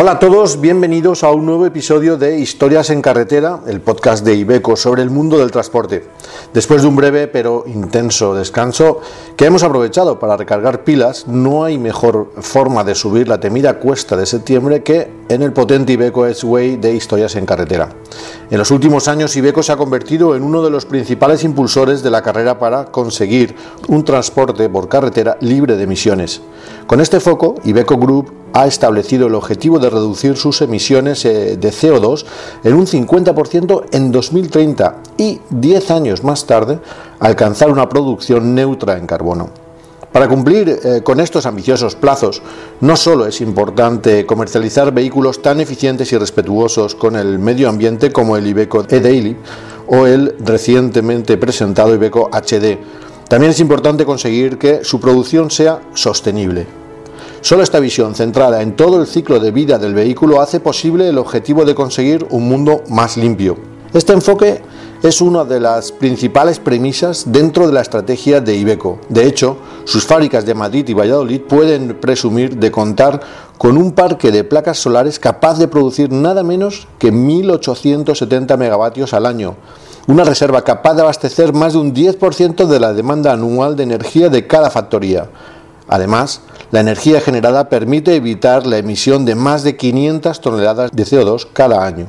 Hola a todos, bienvenidos a un nuevo episodio de Historias en Carretera, el podcast de Ibeco sobre el mundo del transporte. Después de un breve pero intenso descanso que hemos aprovechado para recargar pilas, no hay mejor forma de subir la temida cuesta de septiembre que en el potente Ibeco Edgeway de Historias en Carretera. En los últimos años Ibeco se ha convertido en uno de los principales impulsores de la carrera para conseguir un transporte por carretera libre de emisiones. Con este foco, Ibeco Group ha establecido el objetivo de reducir sus emisiones eh, de CO2 en un 50% en 2030 y 10 años más tarde alcanzar una producción neutra en carbono. Para cumplir eh, con estos ambiciosos plazos, no solo es importante comercializar vehículos tan eficientes y respetuosos con el medio ambiente como el Iveco e-Daily o el recientemente presentado Iveco HD, también es importante conseguir que su producción sea sostenible. Solo esta visión centrada en todo el ciclo de vida del vehículo hace posible el objetivo de conseguir un mundo más limpio. Este enfoque es una de las principales premisas dentro de la estrategia de Ibeco. De hecho, sus fábricas de Madrid y Valladolid pueden presumir de contar con un parque de placas solares capaz de producir nada menos que 1.870 megavatios al año, una reserva capaz de abastecer más de un 10% de la demanda anual de energía de cada factoría. Además, la energía generada permite evitar la emisión de más de 500 toneladas de CO2 cada año.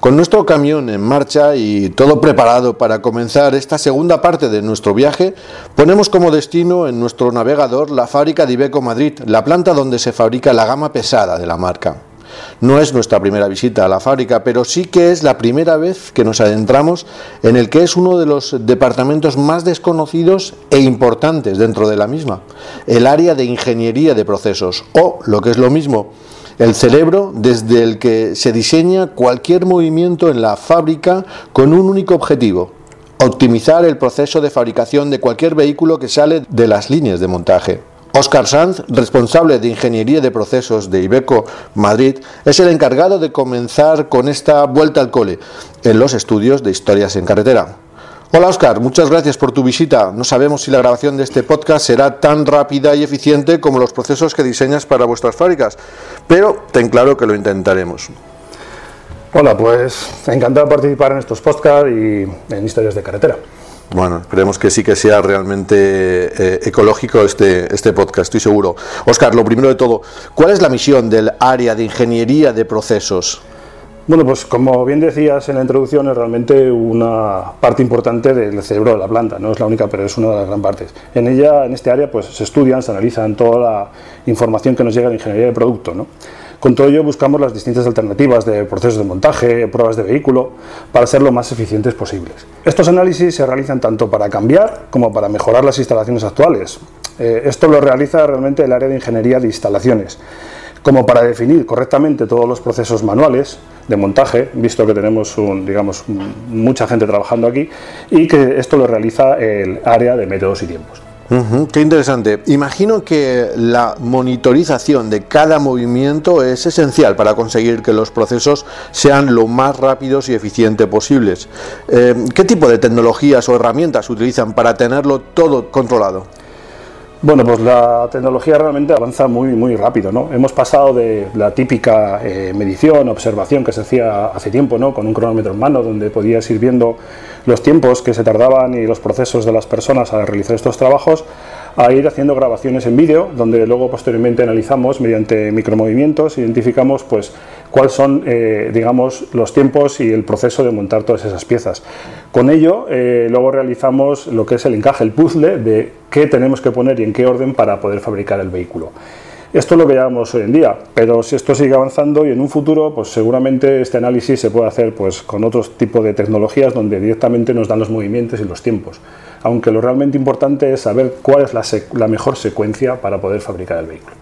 Con nuestro camión en marcha y todo preparado para comenzar esta segunda parte de nuestro viaje, ponemos como destino en nuestro navegador la fábrica de Ibeco Madrid, la planta donde se fabrica la gama pesada de la marca. No es nuestra primera visita a la fábrica, pero sí que es la primera vez que nos adentramos en el que es uno de los departamentos más desconocidos e importantes dentro de la misma, el área de ingeniería de procesos, o, lo que es lo mismo, el cerebro desde el que se diseña cualquier movimiento en la fábrica con un único objetivo, optimizar el proceso de fabricación de cualquier vehículo que sale de las líneas de montaje. Oscar Sanz, responsable de Ingeniería de Procesos de Ibeco Madrid, es el encargado de comenzar con esta vuelta al cole en los estudios de historias en carretera. Hola Oscar, muchas gracias por tu visita. No sabemos si la grabación de este podcast será tan rápida y eficiente como los procesos que diseñas para vuestras fábricas, pero ten claro que lo intentaremos. Hola, pues encantado de participar en estos podcasts y en historias de carretera. Bueno, esperemos que sí que sea realmente eh, ecológico este, este podcast, estoy seguro. Oscar, lo primero de todo, ¿cuál es la misión del área de ingeniería de procesos? Bueno, pues como bien decías en la introducción, es realmente una parte importante del cerebro de la planta, no es la única, pero es una de las gran partes. En ella, en este área, pues se estudian, se analizan toda la información que nos llega de ingeniería de producto, ¿no? Con todo ello buscamos las distintas alternativas de procesos de montaje, pruebas de vehículo, para ser lo más eficientes posibles. Estos análisis se realizan tanto para cambiar como para mejorar las instalaciones actuales. Eh, esto lo realiza realmente el área de ingeniería de instalaciones, como para definir correctamente todos los procesos manuales de montaje, visto que tenemos mucha gente trabajando aquí, y que esto lo realiza el área de métodos y tiempos qué interesante. Imagino que la monitorización de cada movimiento es esencial para conseguir que los procesos sean lo más rápidos y eficientes posibles. Eh, ¿Qué tipo de tecnologías o herramientas utilizan para tenerlo todo controlado? Bueno, pues la tecnología realmente avanza muy, muy rápido, ¿no? Hemos pasado de la típica eh, medición, observación que se hacía hace tiempo, ¿no? Con un cronómetro en mano, donde podías ir viendo los tiempos que se tardaban y los procesos de las personas a realizar estos trabajos, a ir haciendo grabaciones en vídeo, donde luego posteriormente analizamos mediante micromovimientos, identificamos pues cuáles son, eh, digamos, los tiempos y el proceso de montar todas esas piezas. Con ello, eh, luego realizamos lo que es el encaje, el puzzle de qué tenemos que poner y en qué orden para poder fabricar el vehículo. Esto es lo que llevamos hoy en día, pero si esto sigue avanzando y en un futuro, pues seguramente este análisis se puede hacer pues, con otros tipos de tecnologías donde directamente nos dan los movimientos y los tiempos. Aunque lo realmente importante es saber cuál es la, mejor secuencia para poder fabricar el vehículo.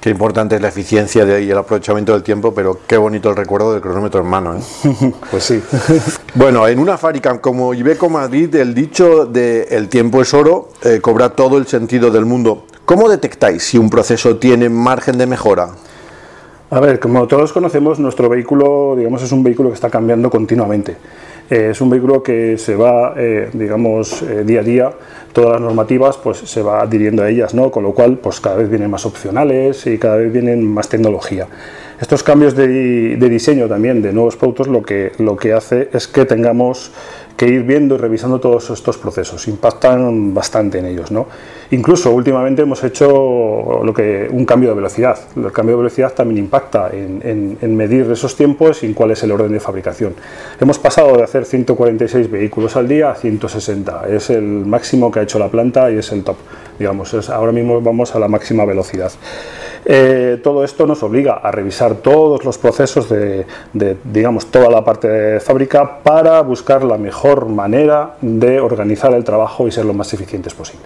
Qué importante es la eficiencia y el aprovechamiento del tiempo, pero qué bonito el recuerdo del cronómetro en mano. ¿eh? pues sí. bueno, en una fábrica como Ibeco Madrid, el dicho de el tiempo es oro eh, cobra todo el sentido del mundo. ¿Cómo detectáis si un proceso tiene margen de mejora? A ver, como todos conocemos, nuestro vehículo, digamos, es un vehículo que está cambiando continuamente. Eh, es un vehículo que se va, eh, digamos, eh, día a día, todas las normativas pues se va adhiriendo a ellas, ¿no? con lo cual pues cada vez vienen más opcionales y cada vez vienen más tecnología. Estos cambios de, de diseño también de nuevos productos lo que, lo que hace es que tengamos que ir viendo y revisando todos estos procesos. Impactan bastante en ellos. ¿no? Incluso últimamente hemos hecho lo que, un cambio de velocidad. El cambio de velocidad también impacta en, en, medir esos tiempos y en cuál es el orden de fabricación. Hemos pasado de hacer 146 vehículos al día a 160. Es el máximo que ha hecho la planta y es el top. Digamos, es, ahora mismo vamos a la máxima velocidad. Eh, todo esto nos obliga a revisar todos los procesos de, digamos, toda la parte de fábrica para buscar la mejor manera de organizar el trabajo y ser lo más eficientes posible.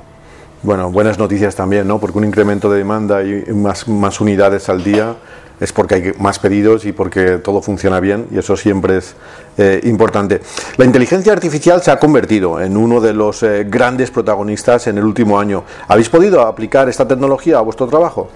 Bueno, buenas noticias también, ¿no? Porque un incremento de demanda y más, más unidades al día es porque hay más pedidos y porque todo funciona bien y eso siempre es eh, importante. La inteligencia artificial se ha convertido en uno de los eh, grandes protagonistas en el último año. ¿Habéis podido aplicar esta tecnología a vuestro trabajo?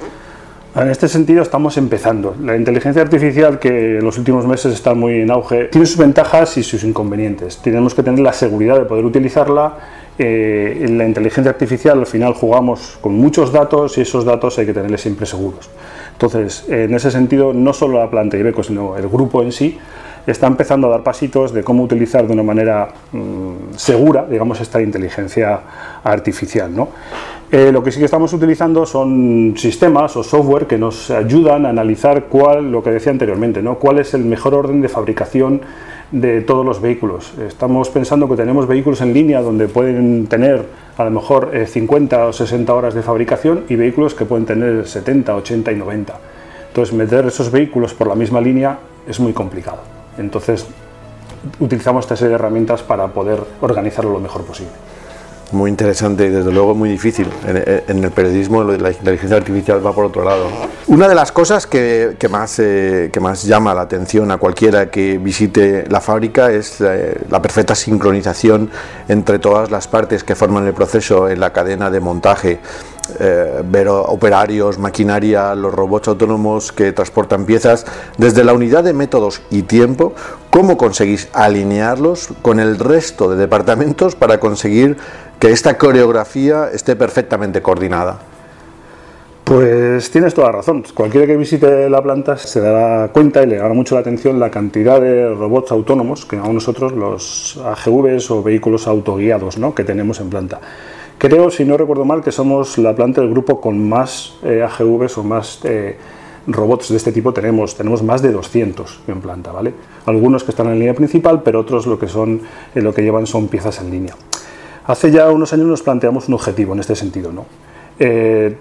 En este sentido estamos empezando. La inteligencia artificial, que en los últimos meses está muy en auge, tiene sus ventajas y sus inconvenientes. Tenemos que tener la seguridad de poder utilizarla. Eh, en la inteligencia artificial al final jugamos con muchos datos y esos datos hay que tenerles siempre seguros. Entonces, en ese sentido, no solo la planta Ibeco, sino el grupo en sí, está empezando a dar pasitos de cómo utilizar de una manera mmm, segura, digamos, esta inteligencia artificial. ¿no? Eh, lo que sí que estamos utilizando son sistemas o software que nos ayudan a analizar cuál, lo que decía anteriormente, ¿no? cuál es el mejor orden de fabricación de todos los vehículos. Estamos pensando que tenemos vehículos en línea donde pueden tener a lo mejor eh, 50 o 60 horas de fabricación y vehículos que pueden tener 70, 80 y 90. Entonces meter esos vehículos por la misma línea es muy complicado. Entonces utilizamos esta serie de herramientas para poder organizarlo lo mejor posible muy interesante y desde luego muy difícil. En, el periodismo la inteligencia artificial va por otro lado. Una de las cosas que, que más, eh, que más llama la atención a cualquiera que visite la fábrica es eh, la perfecta sincronización entre todas las partes que forman el proceso en la cadena de montaje. Eh, ver operarios, maquinaria, los robots autónomos que transportan piezas, desde la unidad de métodos y tiempo, ¿cómo conseguís alinearlos con el resto de departamentos para conseguir que esta coreografía esté perfectamente coordinada? Pues tienes toda la razón. Cualquiera que visite la planta se dará cuenta y le dará mucho la atención la cantidad de robots autónomos que llamamos nosotros los AGVs o vehículos autoguiados ¿no? que tenemos en planta. Creo, si no recuerdo mal, que somos la planta del grupo con más eh, AGVs o más eh, robots de este tipo tenemos. Tenemos más de 200 en planta, ¿vale? Algunos que están en línea principal, pero otros lo que, son, eh, lo que llevan son piezas en línea. Hace ya unos años nos planteamos un objetivo en este sentido, ¿no?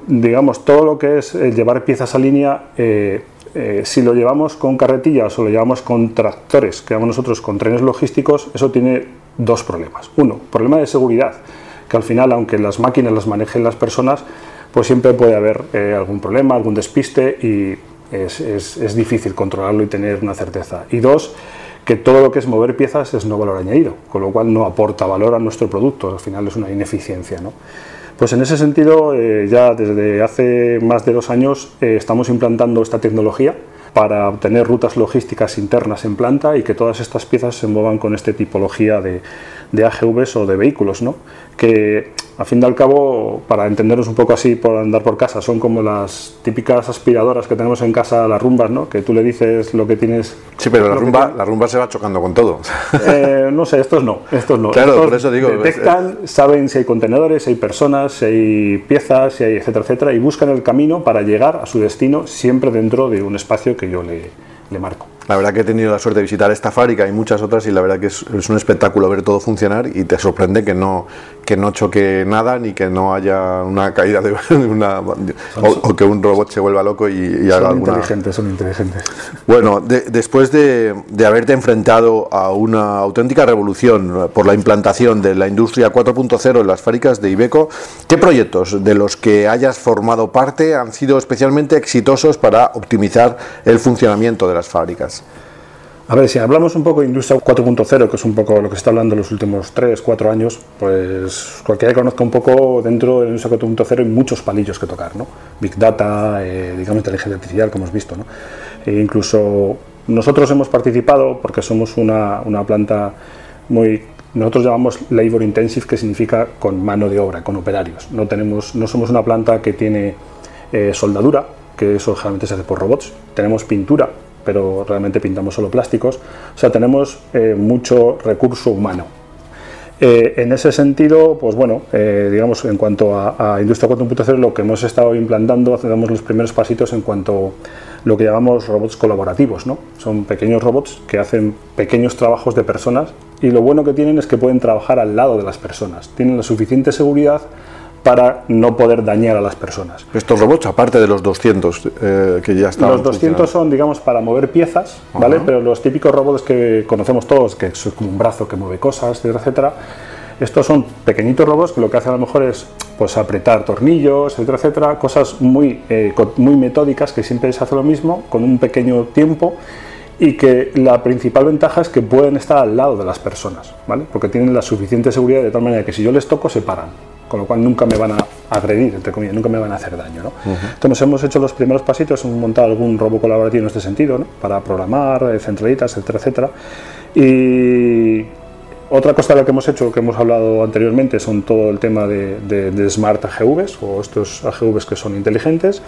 Digamos, todo lo que es llevar piezas a línea, si lo llevamos con carretillas o lo llevamos con tractores, que llamamos nosotros con trenes logísticos, eso tiene dos problemas. Uno, problema de seguridad que al final, aunque las máquinas las manejen las personas, pues siempre puede haber eh, algún problema, algún despiste y es, es, difícil controlarlo y tener una certeza. Y dos, que todo lo que es mover piezas es no valor añadido, con lo cual no aporta valor a nuestro producto, al final es una ineficiencia. ¿no? Pues en ese sentido, eh, ya desde hace más de dos años eh, estamos implantando esta tecnología para obtener rutas logísticas internas en planta y que todas estas piezas se muevan con esta tipología de, de AGVs o de vehículos, ¿no? que a fin de al cabo, para entendernos un poco así por andar por casa, son como las típicas aspiradoras que tenemos en casa, las rumbas, ¿no? que tú le dices lo que tienes... Sí, pero la rumba, la rumba se va chocando con todo. Eh, no sé, estos no, estos no. Claro, estos por eso digo... Detectan, saben si hay contenedores, si hay personas, si hay piezas, si hay etcétera, etcétera, y buscan el camino para llegar a su destino siempre dentro de un espacio que yo le, le marco. La verdad que he tenido la suerte de visitar esta fábrica y muchas otras y la verdad que es, es, un espectáculo ver todo funcionar y te sorprende que no, que no choque nada ni que no haya una caída de una o, o que un robot se vuelva loco y, y son haga alguna... inteligentes, son inteligentes. Bueno, de, después de, de, haberte enfrentado a una auténtica revolución por la implantación de la industria 4.0 en las fábricas de Ibeco, ¿qué proyectos de los que hayas formado parte han sido especialmente exitosos para optimizar el funcionamiento de las fábricas? A ver, si hablamos un poco de industria 4.0, que es un poco lo que se está hablando en los últimos 3, 4 años, pues cualquiera que conozca un poco dentro de industria 4.0 hay muchos palillos que tocar, ¿no? Big Data, eh, digamos inteligencia artificial, como hemos visto, ¿no? E incluso nosotros hemos participado, porque somos una, una planta muy nosotros llamamos labor intensive, que significa con mano de obra, con operarios. No, tenemos, no somos una planta que tiene eh, soldadura, que eso generalmente se hace por robots. Tenemos pintura, pero realmente pintamos solo plásticos. O sea, tenemos eh, mucho recurso humano. Eh, en ese sentido, pues bueno, digamos, en cuanto a, a Industria 4.0, lo que hemos estado implantando, hacemos los primeros pasitos en cuanto lo que llamamos robots colaborativos. ¿no? Son pequeños robots que hacen pequeños trabajos de personas y lo bueno que tienen es que pueden trabajar al lado de las personas. Tienen la suficiente seguridad para no poder dañar a las personas. Estos robots, aparte de los 200 eh, que ya están. Los 200 son, digamos, para mover piezas, ¿vale? Pero los típicos robots que conocemos todos, que es como un brazo que mueve cosas, etcétera, estos son pequeñitos robots que lo que hacen a lo mejor es pues apretar tornillos, etcétera, etcétera, cosas muy, eh, muy metódicas que siempre se hace lo mismo con un pequeño tiempo y que la principal ventaja es que pueden estar al lado de las personas, ¿vale? Porque tienen la suficiente seguridad de tal manera que si yo les toco se paran, con lo cual nunca me van a agredir, entre comillas, nunca me van a hacer daño, ¿no? Entonces hemos hecho los primeros pasitos, hemos montado algún robot colaborativo en este sentido, ¿no? Para programar, eh, centralitas, etcétera, etcétera. Y otra cosa de la que hemos hecho, que hemos hablado anteriormente, son todo el tema de, Smart AGVs o estos AGVs que son inteligentes.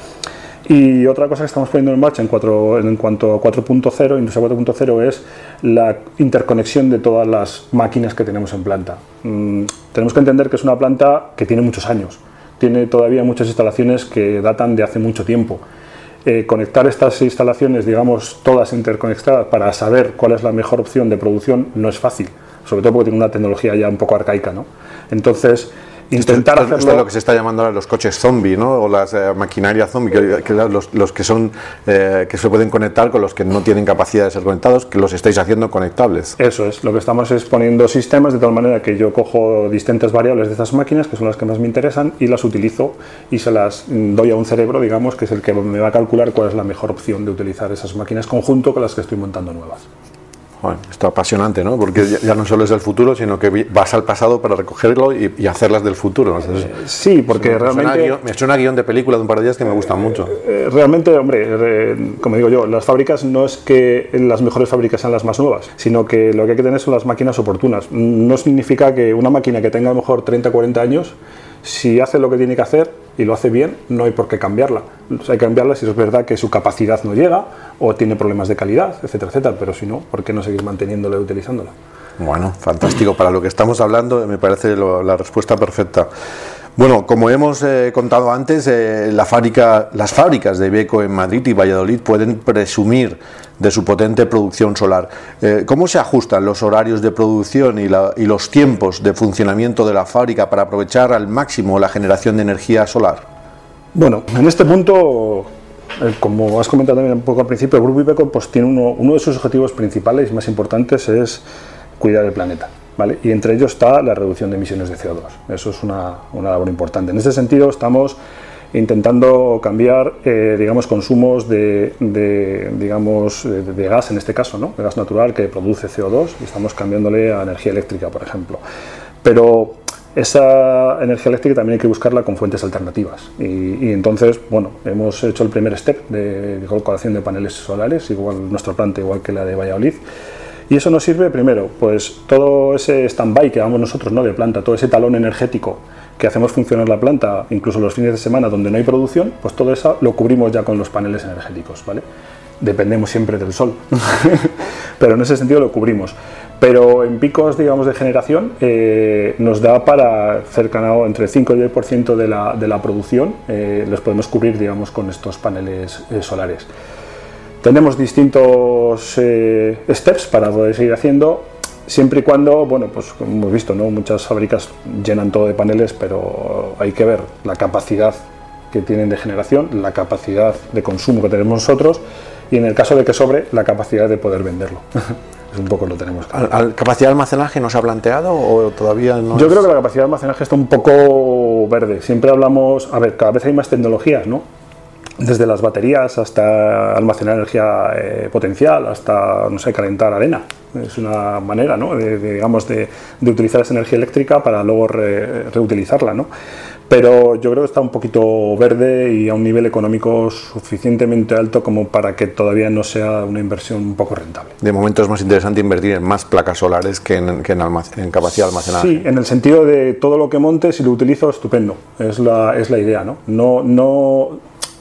Y otra cosa que estamos poniendo en marcha en, cuanto a 4.0, Industria 4.0, es la interconexión de todas las máquinas que tenemos en planta. Mm, tenemos que entender que es una planta que tiene muchos años, tiene todavía muchas instalaciones que datan de hace mucho tiempo. Eh, conectar estas instalaciones, digamos, todas interconectadas para saber cuál es la mejor opción de producción no es fácil sobre todo porque tiene una tecnología ya un poco arcaica, ¿no? Entonces, intentar esto, hacerlo... es lo que se está llamando ahora los coches zombie, ¿no? O las eh, maquinarias zombie, que, los, que son eh, que se pueden conectar con los que no tienen capacidad de ser conectados, que los estáis haciendo conectables. Eso es, lo que estamos es poniendo sistemas de tal manera que yo cojo distintas variables de esas máquinas, que son las que más me interesan, y las utilizo y se las doy a un cerebro, digamos, que es el que me va a calcular cuál es la mejor opción de utilizar esas máquinas conjunto con las que estoy montando nuevas. Bueno, esto apasionante, ¿no? Porque ya, no solo es el futuro, sino que vas al pasado para recogerlo y, hacerlas del futuro. sí, porque realmente... me he hecho una guion de película de un par de días que me gustan mucho. Eh, realmente, hombre, como digo yo, las fábricas no es que las mejores fábricas sean las más nuevas, sino que lo que hay que tener son las máquinas oportunas. No significa que una máquina que tenga a lo mejor 30 o 40 años si hace lo que tiene que hacer y lo hace bien, no hay por qué cambiarla. hay que cambiarla si es verdad que su capacidad no llega o tiene problemas de calidad, etcétera, etcétera. Pero si no, ¿por qué no seguir manteniéndola y utilizándola? Bueno, fantástico. Para lo que estamos hablando, me parece la respuesta perfecta. Bueno, como hemos eh, contado antes, eh, la fábrica, las fábricas de Ibeco en Madrid y Valladolid pueden presumir de su potente producción solar. Eh, ¿Cómo se ajustan los horarios de producción y, los tiempos de funcionamiento de la fábrica para aprovechar al máximo la generación de energía solar? Bueno, en este punto, como has comentado también un poco al principio, el Grupo Ibeco pues, tiene uno, uno de sus objetivos principales y más importantes es cuidar el planeta. Y entre ellos está la reducción de emisiones de CO2. Eso es una, una labor importante. En este sentido, estamos intentando cambiar, eh, digamos, consumos de, digamos, de, gas, en este caso, ¿no? de gas natural que produce CO2, y estamos cambiándole a energía eléctrica, por ejemplo. Pero esa energía eléctrica también hay que buscarla con fuentes alternativas. Y, y entonces, bueno, hemos hecho el primer step de, de colocación de paneles solares, igual nuestra planta, igual que la de Valladolid. Y eso nos sirve primero, pues todo ese stand-by que damos nosotros ¿no? de planta, todo ese talón energético que hacemos funcionar la planta, incluso los fines de semana donde no hay producción, pues todo eso lo cubrimos ya con los paneles energéticos, ¿vale? Dependemos siempre del sol, pero en ese sentido lo cubrimos. Pero en picos, digamos, de generación eh, nos da para cercano entre 5 y 10% de la, de la producción, eh, los podemos cubrir, digamos, con estos paneles eh, solares. Tenemos distintos eh, steps para poder seguir haciendo, siempre y cuando, bueno, pues como hemos visto, ¿no? muchas fábricas llenan todo de paneles, pero hay que ver la capacidad que tienen de generación, la capacidad de consumo que tenemos nosotros y en el caso de que sobre, la capacidad de poder venderlo. es un poco lo tenemos. ¿La capacidad de almacenaje no se ha planteado o todavía no? Yo creo que la capacidad de almacenaje está un poco verde. Siempre hablamos, a ver, cada vez hay más tecnologías, ¿no? Desde las baterías hasta almacenar energía eh, potencial, hasta, no sé, calentar arena. Es una manera, ¿no? de, digamos, de, utilizar esa energía eléctrica para luego reutilizarla, ¿no? pero yo creo que está un poquito verde y a un nivel económico suficientemente alto como para que todavía no sea una inversión un poco rentable. De momento es más interesante invertir en más placas solares que en, en, capacidad de almacenaje. Sí, en el sentido de todo lo que monte, si lo utilizo, estupendo. Es la, es la idea, ¿no? No, no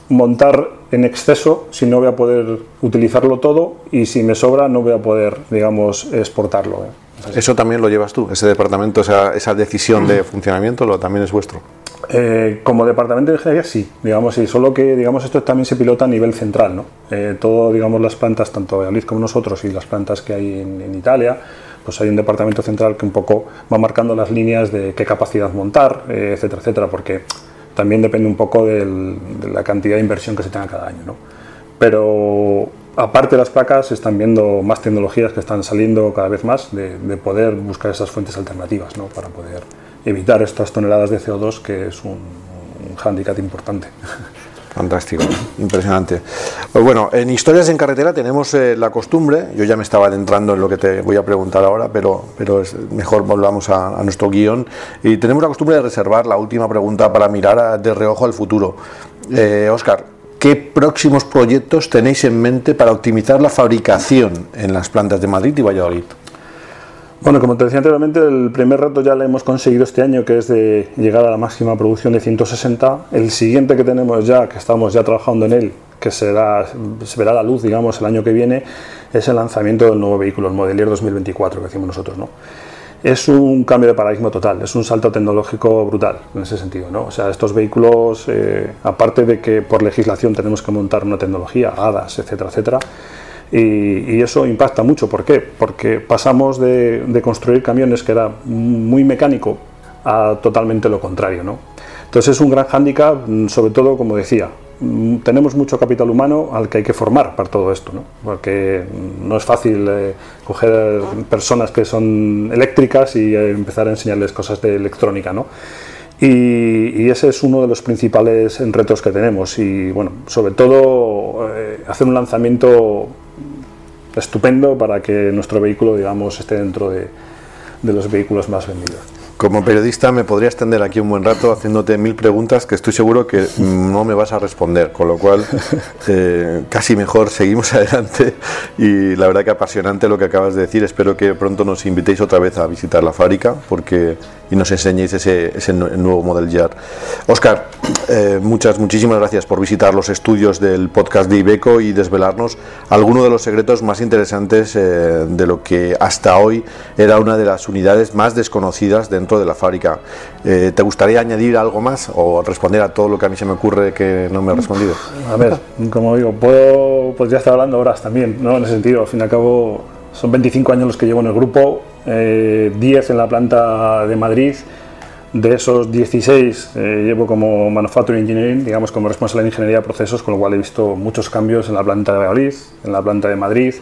montar en exceso si no voy a poder utilizarlo todo y si me sobra no voy a poder, digamos, exportarlo. ¿eh? ¿Eso también lo llevas tú, ese departamento, esa, esa decisión de funcionamiento, lo, también es vuestro? Eh, como departamento de ingeniería sí, digamos, sí, solo que digamos esto también se pilota a nivel central, ¿no? Eh, todo, digamos, las plantas, tanto de Aliz como nosotros y las plantas que hay en, Italia, pues hay un departamento central que un poco va marcando las líneas de qué capacidad montar, eh, etcétera, etcétera, porque también depende un poco de la cantidad de inversión que se tenga cada año, ¿no? Pero aparte de las placas, se están viendo más tecnologías que están saliendo cada vez más de, de poder buscar esas fuentes alternativas, ¿no? Para poder evitar estas toneladas de CO2, que es un, un hándicap importante. Fantástico, impresionante. Pues bueno, en Historias en Carretera tenemos eh, la costumbre, yo ya me estaba adentrando en lo que te voy a preguntar ahora, pero, pero es mejor volvamos a, nuestro guion. Y tenemos la costumbre de reservar la última pregunta para mirar de reojo al futuro. Eh, Oscar, ¿qué próximos proyectos tenéis en mente para optimizar la fabricación en las plantas de Madrid y Valladolid? Bueno, como te decía anteriormente, el primer reto ya lo hemos conseguido este año, que es de llegar a la máxima producción de 160. El siguiente que tenemos ya, que estamos ya trabajando en él, que será, se verá la luz, digamos, el año que viene, es el lanzamiento del nuevo vehículo, el Modelier 2024, que decimos nosotros, ¿no? Es un cambio de paradigma total, es un salto tecnológico brutal en ese sentido, ¿no? O sea, estos vehículos, eh, aparte de que por legislación tenemos que montar una tecnología, HADAS, etcétera, etcétera, y, eso impacta mucho. ¿Por qué? Porque pasamos de, construir camiones que era muy mecánico a totalmente lo contrario. ¿no? Entonces es un gran hándicap, sobre todo, como decía, tenemos mucho capital humano al que hay que formar para todo esto, ¿no? porque no es fácil eh, coger personas que son eléctricas y eh, empezar a enseñarles cosas de electrónica. ¿no? Y, ese es uno de los principales retos que tenemos y bueno, sobre todo eh, hacer un lanzamiento estupendo para que nuestro vehículo, digamos, esté dentro de, de los vehículos más vendidos. Como periodista me podría extender aquí un buen rato haciéndote mil preguntas que estoy seguro que no me vas a responder, con lo cual eh, casi mejor seguimos adelante y la verdad que apasionante lo que acabas de decir. Espero que pronto nos invitéis otra vez a visitar la fábrica porque y nos enseñéis ese, ese nuevo Model Year. Oscar, eh, muchas, muchísimas gracias por visitar los estudios del podcast de Ibeco y desvelarnos algunos de los secretos más interesantes eh, de lo que hasta hoy era una de las unidades más desconocidas dentro de la fábrica. Eh, ¿Te gustaría añadir algo más o responder a todo lo que a mí se me ocurre que no me he respondido? A ver, como digo, puedo, pues ya estar hablando horas también, ¿no? En ese sentido, al fin y al cabo son 25 años los que llevo en el grupo, 10 eh, en la planta de Madrid. De esos 16 eh, llevo como Manufacturing Engineering, digamos como responsable de ingeniería de procesos, con lo cual he visto muchos cambios en la planta de Valladolid, en la planta de Madrid.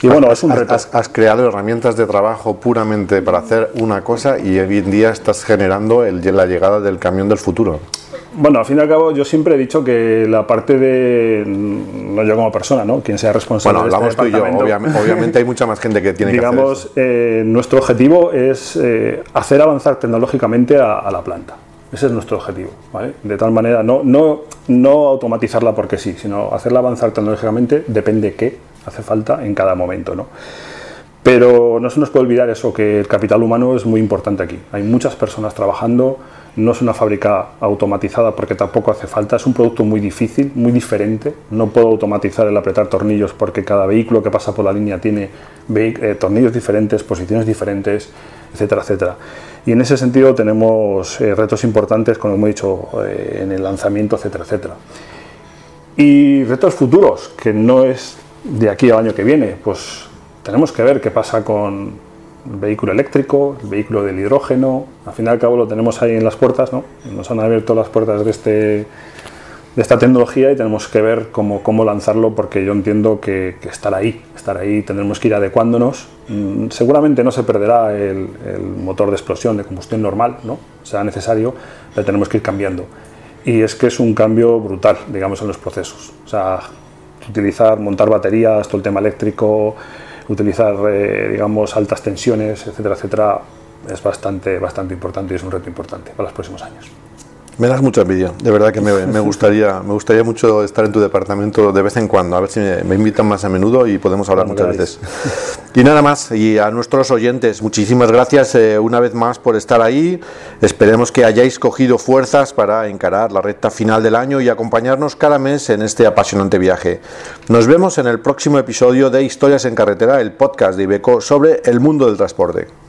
Y bueno, es un reto. Has, creado herramientas de trabajo puramente para hacer una cosa y hoy en día estás generando la llegada del camión del futuro. Bueno, al fin y al cabo, yo siempre he dicho que la parte de. No yo como persona, ¿no? Quien sea responsable. Bueno, hablamos tú y yo. Obviamente, hay mucha más gente que tiene que hacer. Digamos, eh, nuestro objetivo es eh, hacer avanzar tecnológicamente a, la planta. Ese es nuestro objetivo. ¿vale? De tal manera, no, no, no automatizarla porque sí, sino hacerla avanzar tecnológicamente depende qué hace falta en cada momento. ¿no? Pero no se nos puede olvidar eso, que el capital humano es muy importante aquí. Hay muchas personas trabajando no es una fábrica automatizada porque tampoco hace falta, es un producto muy difícil, muy diferente. No puedo automatizar el apretar tornillos porque cada vehículo que pasa por la línea tiene eh, tornillos diferentes, posiciones diferentes, etcétera, etcétera. Y en ese sentido tenemos eh, retos importantes, como hemos dicho, eh, en el lanzamiento, etcétera, etcétera. Y retos futuros, que no es de aquí al año que viene, pues tenemos que ver qué pasa con el vehículo eléctrico, el vehículo del hidrógeno, al fin y al cabo lo tenemos ahí en las puertas, ¿no? nos han abierto las puertas de, este, de esta tecnología y tenemos que ver cómo, cómo lanzarlo porque yo entiendo que, que, estar ahí, estar ahí tendremos que ir adecuándonos. Mm, seguramente no se perderá el, el, motor de explosión de combustión normal, ¿no? sea necesario, pero tenemos que ir cambiando. Y es que es un cambio brutal, digamos, en los procesos. O sea, utilizar, montar baterías, todo el tema eléctrico, utilizar, eh, digamos, altas tensiones, etcétera, etcétera, es bastante, bastante importante y es un reto importante para los próximos años. Me das mucha envidia, de verdad que me, gustaría me gustaría mucho estar en tu departamento de vez en cuando, a ver si me, invitan más a menudo y podemos hablar muchas veces. Y nada más, y a nuestros oyentes, muchísimas gracias eh, una vez más por estar ahí. Esperemos que hayáis cogido fuerzas para encarar la recta final del año y acompañarnos cada mes en este apasionante viaje. Nos vemos en el próximo episodio de Historias en Carretera, el podcast de Ibeco sobre el mundo del transporte.